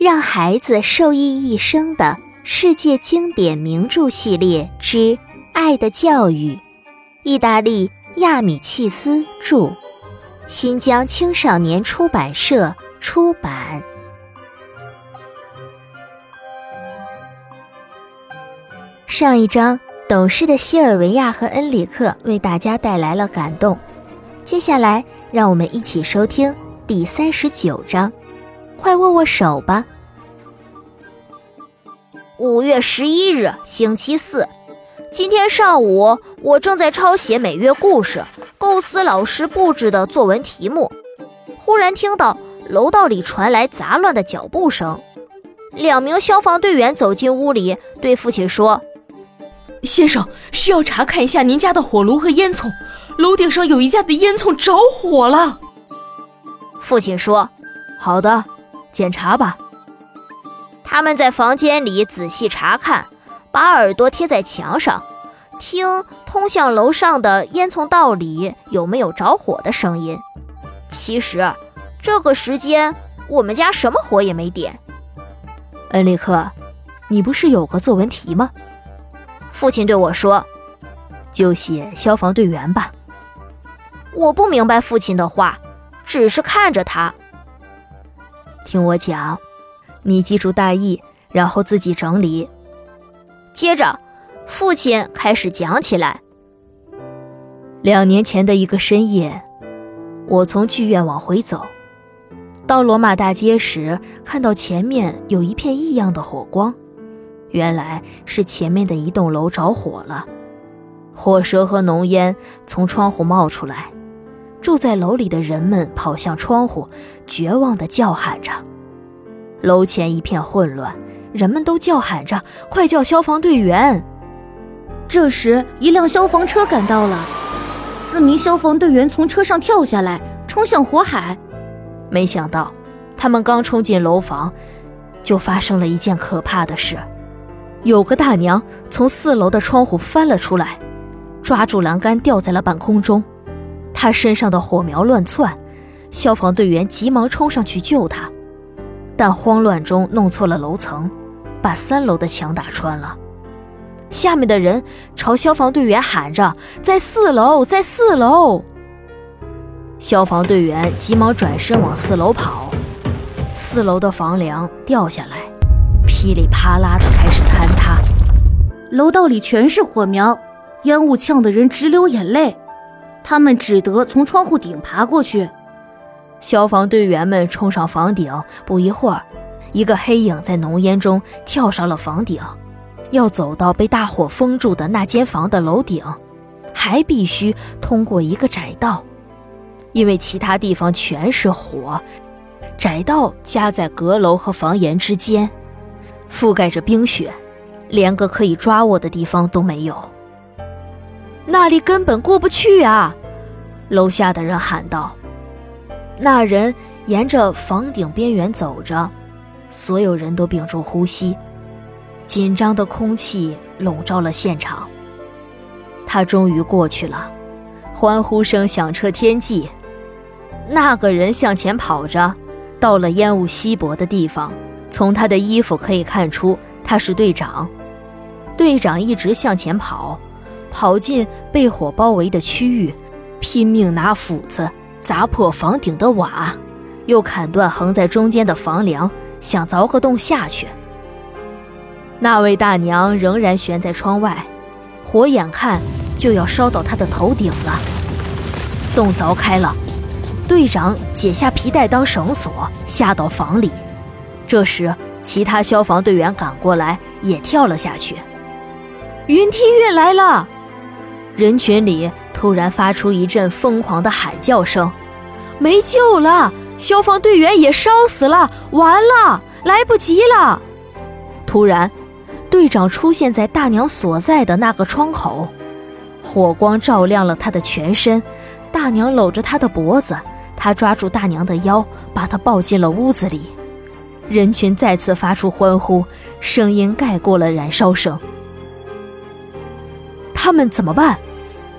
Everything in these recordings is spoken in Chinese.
让孩子受益一生的世界经典名著系列之《爱的教育》，意大利亚米契斯著，新疆青少年出版社出版。上一章，懂事的西尔维亚和恩里克为大家带来了感动。接下来，让我们一起收听第三十九章。快握握手吧。五月十一日，星期四。今天上午，我正在抄写每月故事，构思老师布置的作文题目。忽然听到楼道里传来杂乱的脚步声。两名消防队员走进屋里，对父亲说：“先生，需要查看一下您家的火炉和烟囱。楼顶上有一家的烟囱着火了。”父亲说：“好的。”检查吧。他们在房间里仔细查看，把耳朵贴在墙上，听通向楼上的烟囱道里有没有着火的声音。其实，这个时间我们家什么火也没点。恩里克，你不是有个作文题吗？父亲对我说：“就写消防队员吧。”我不明白父亲的话，只是看着他。听我讲，你记住大意，然后自己整理。接着，父亲开始讲起来。两年前的一个深夜，我从剧院往回走，到罗马大街时，看到前面有一片异样的火光，原来是前面的一栋楼着火了，火舌和浓烟从窗户冒出来。住在楼里的人们跑向窗户，绝望地叫喊着。楼前一片混乱，人们都叫喊着：“快叫消防队员！”这时，一辆消防车赶到了，四名消防队员从车上跳下来，冲向火海。没想到，他们刚冲进楼房，就发生了一件可怕的事：有个大娘从四楼的窗户翻了出来，抓住栏杆吊在了半空中。他身上的火苗乱窜，消防队员急忙冲上去救他，但慌乱中弄错了楼层，把三楼的墙打穿了。下面的人朝消防队员喊着：“在四楼，在四楼！”消防队员急忙转身往四楼跑，四楼的房梁掉下来，噼里啪啦的开始坍塌，楼道里全是火苗，烟雾呛得人直流眼泪。他们只得从窗户顶爬过去。消防队员们冲上房顶，不一会儿，一个黑影在浓烟中跳上了房顶，要走到被大火封住的那间房的楼顶，还必须通过一个窄道，因为其他地方全是火，窄道夹在阁楼和房檐之间，覆盖着冰雪，连个可以抓握的地方都没有。那里根本过不去啊！楼下的人喊道。那人沿着房顶边缘走着，所有人都屏住呼吸，紧张的空气笼罩了现场。他终于过去了，欢呼声响彻天际。那个人向前跑着，到了烟雾稀薄的地方，从他的衣服可以看出他是队长。队长一直向前跑。跑进被火包围的区域，拼命拿斧子砸破房顶的瓦，又砍断横在中间的房梁，想凿个洞下去。那位大娘仍然悬在窗外，火眼看就要烧到她的头顶了。洞凿开了，队长解下皮带当绳索，下到房里。这时，其他消防队员赶过来，也跳了下去。云梯运来了。人群里突然发出一阵疯狂的喊叫声：“没救了！消防队员也烧死了！完了，来不及了！”突然，队长出现在大娘所在的那个窗口，火光照亮了他的全身。大娘搂着他的脖子，他抓住大娘的腰，把她抱进了屋子里。人群再次发出欢呼，声音盖过了燃烧声。怎么办？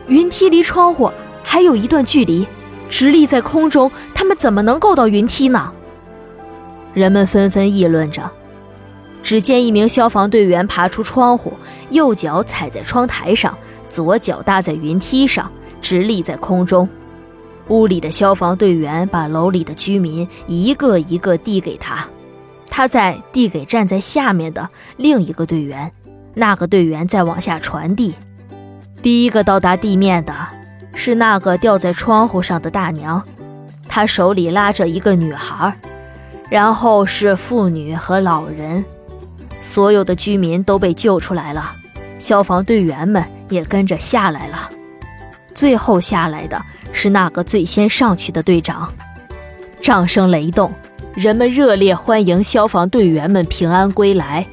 云梯离窗户还有一段距离，直立在空中，他们怎么能够到云梯呢？人们纷纷议论着。只见一名消防队员爬出窗户，右脚踩在窗台上，左脚搭在云梯上，直立在空中。屋里的消防队员把楼里的居民一个一个递给他，他再递给站在下面的另一个队员，那个队员再往下传递。第一个到达地面的是那个吊在窗户上的大娘，她手里拉着一个女孩，然后是妇女和老人。所有的居民都被救出来了，消防队员们也跟着下来了。最后下来的是那个最先上去的队长。掌声雷动，人们热烈欢迎消防队员们平安归来。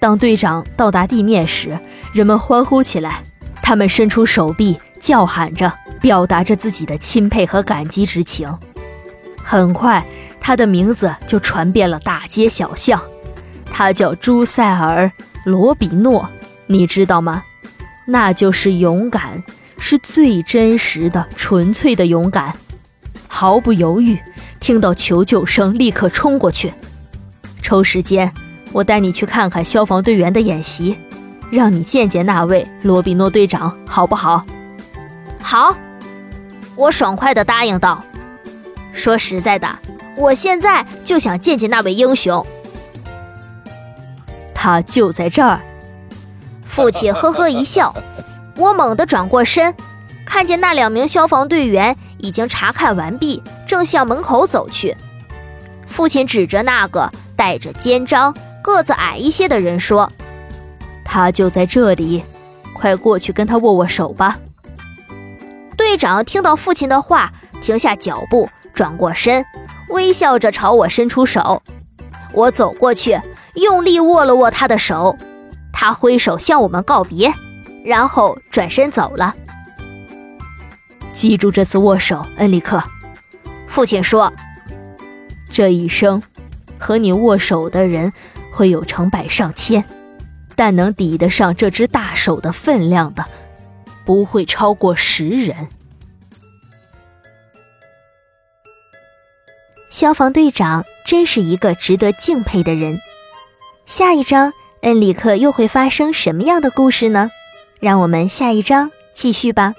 当队长到达地面时，人们欢呼起来，他们伸出手臂，叫喊着，表达着自己的钦佩和感激之情。很快，他的名字就传遍了大街小巷。他叫朱塞尔·罗比诺，你知道吗？那就是勇敢，是最真实的、纯粹的勇敢。毫不犹豫，听到求救声立刻冲过去。抽时间，我带你去看看消防队员的演习，让你见见那位罗比诺队长，好不好？好，我爽快地答应道。说实在的，我现在就想见见那位英雄。他就在这儿。父亲呵呵一笑，我猛地转过身，看见那两名消防队员已经查看完毕，正向门口走去。父亲指着那个带着肩章、个子矮一些的人说：“他就在这里，快过去跟他握握手吧。”队长听到父亲的话，停下脚步，转过身，微笑着朝我伸出手。我走过去。用力握了握他的手，他挥手向我们告别，然后转身走了。记住这次握手，恩里克。父亲说：“这一生，和你握手的人会有成百上千，但能抵得上这只大手的分量的，不会超过十人。”消防队长真是一个值得敬佩的人。下一章，恩里克又会发生什么样的故事呢？让我们下一章继续吧。